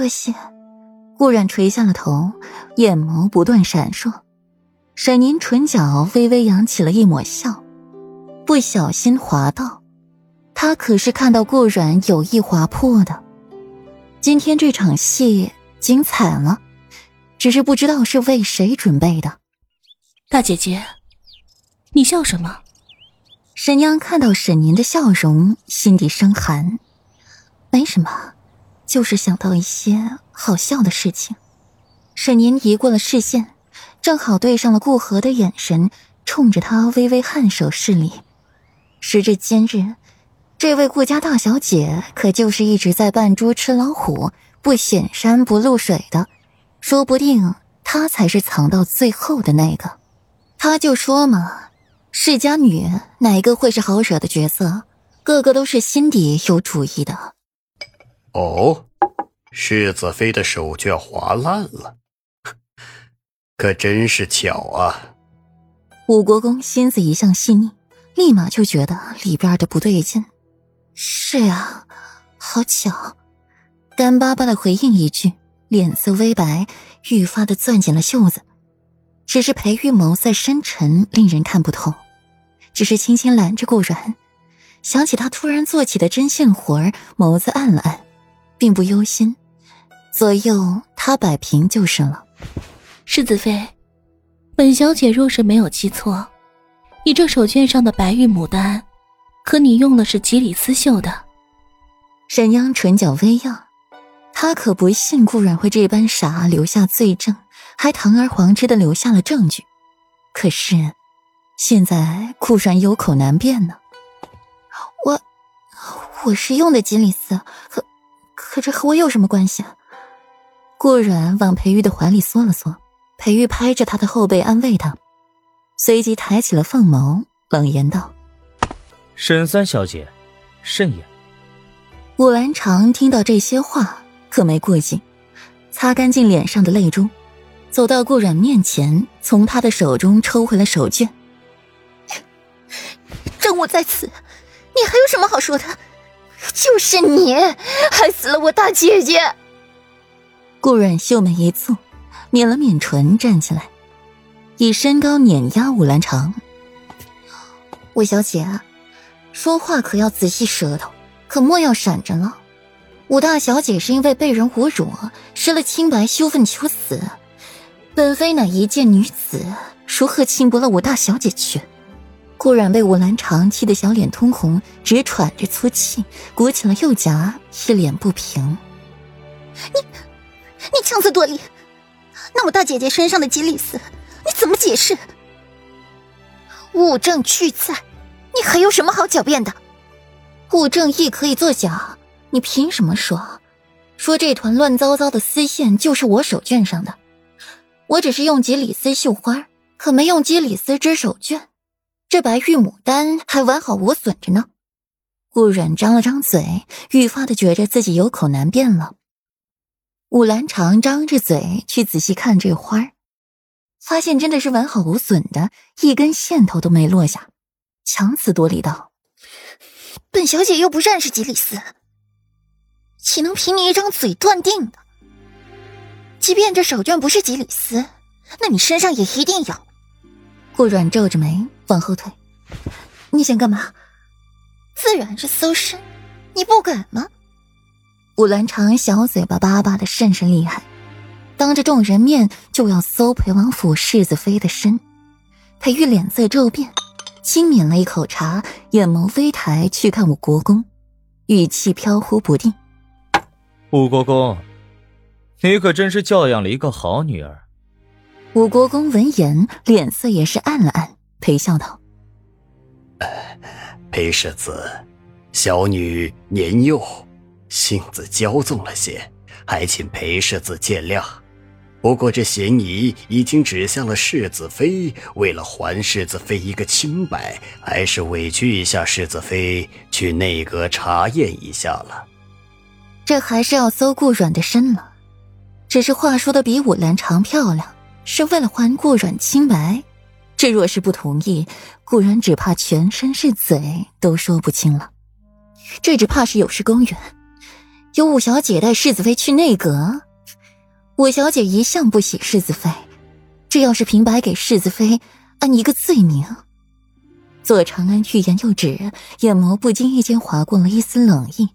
多谢。顾然垂下了头，眼眸不断闪烁。沈宁唇角微微扬起了一抹笑，不小心滑到。他可是看到顾软有意划破的。今天这场戏精彩了，只是不知道是为谁准备的。大姐姐，你笑什么？沈娘看到沈宁的笑容，心底生寒。没什么，就是想到一些好笑的事情。沈宁移过了视线，正好对上了顾河的眼神，冲着他微微颔首示礼。时至今日，这位顾家大小姐可就是一直在扮猪吃老虎，不显山不露水的，说不定她才是藏到最后的那个。他就说嘛，世家女哪个会是好惹的角色？个个都是心底有主意的。哦，世子妃的手绢划烂了，可真是巧啊！武国公心思一向细腻，立马就觉得里边的不对劲。是啊，好巧，干巴巴的回应一句，脸色微白，愈发的攥紧了袖子。只是裴玉眸色深沉，令人看不透。只是轻轻揽着顾软，想起他突然做起的针线活儿，眸子暗了暗。并不忧心，左右他摆平就是了。世子妃，本小姐若是没有记错，你这手绢上的白玉牡丹，可你用的是吉里斯绣的。沈央唇角微漾，他可不信顾然会这般傻，留下罪证，还堂而皇之的留下了证据。可是现在顾然有口难辩呢。我我是用的吉里斯，可。可这和我有什么关系？顾软往裴玉的怀里缩了缩，裴玉拍着他的后背安慰他，随即抬起了凤眸，冷言道：“沈三小姐，慎言。”武兰长听到这些话，可没过劲，擦干净脸上的泪珠，走到顾软面前，从他的手中抽回了手绢。正午在此，你还有什么好说的？就是你害死了我大姐姐。顾阮秀眉一蹙，抿了抿唇，站起来，以身高碾压武兰长。武小姐，说话可要仔细舌头，可莫要闪着了。武大小姐是因为被人侮辱，失了清白，羞愤求死。本妃乃一介女子，如何轻薄了武大小姐去？顾然被武兰长气得小脸通红，直喘着粗气，鼓起了右颊，一脸不平。你，你强词夺理！那我大姐姐身上的吉里斯，你怎么解释？物证俱在，你还有什么好狡辩的？物证亦可以作假，你凭什么说？说这团乱糟糟的丝线就是我手绢上的？我只是用吉里斯绣花，可没用吉里斯织手绢。这白玉牡丹还完好无损着呢。顾软张了张嘴，愈发的觉着自己有口难辩了。武兰长张着嘴去仔细看这花发现真的是完好无损的，一根线头都没落下，强词夺理道：“本小姐又不认识吉里斯，岂能凭你一张嘴断定的？即便这手绢不是吉里斯，那你身上也一定有。”顾软皱着眉往后退，你想干嘛？自然是搜身，你不敢吗？武兰长小嘴巴巴巴的甚是厉害，当着众人面就要搜裴王府世子妃的身。裴玉脸色骤变，轻抿了一口茶，眼眸微抬去看武国公，语气飘忽不定：“武国公，你可真是教养了一个好女儿。”武国公闻言，脸色也是暗了暗，陪笑道：“裴世子，小女年幼，性子骄纵了些，还请裴世子见谅。不过这嫌疑已经指向了世子妃，为了还世子妃一个清白，还是委屈一下世子妃，去内阁查验一下了。这还是要搜顾软的身了，只是话说的比武兰长漂亮。”是为了还顾软清白，这若是不同意，顾软只怕全身是嘴都说不清了。这只怕是有失公允，由五小姐带世子妃去内阁。五小姐一向不喜世子妃，这要是平白给世子妃安一个罪名。左长安欲言又止，眼眸不经意间划过了一丝冷意。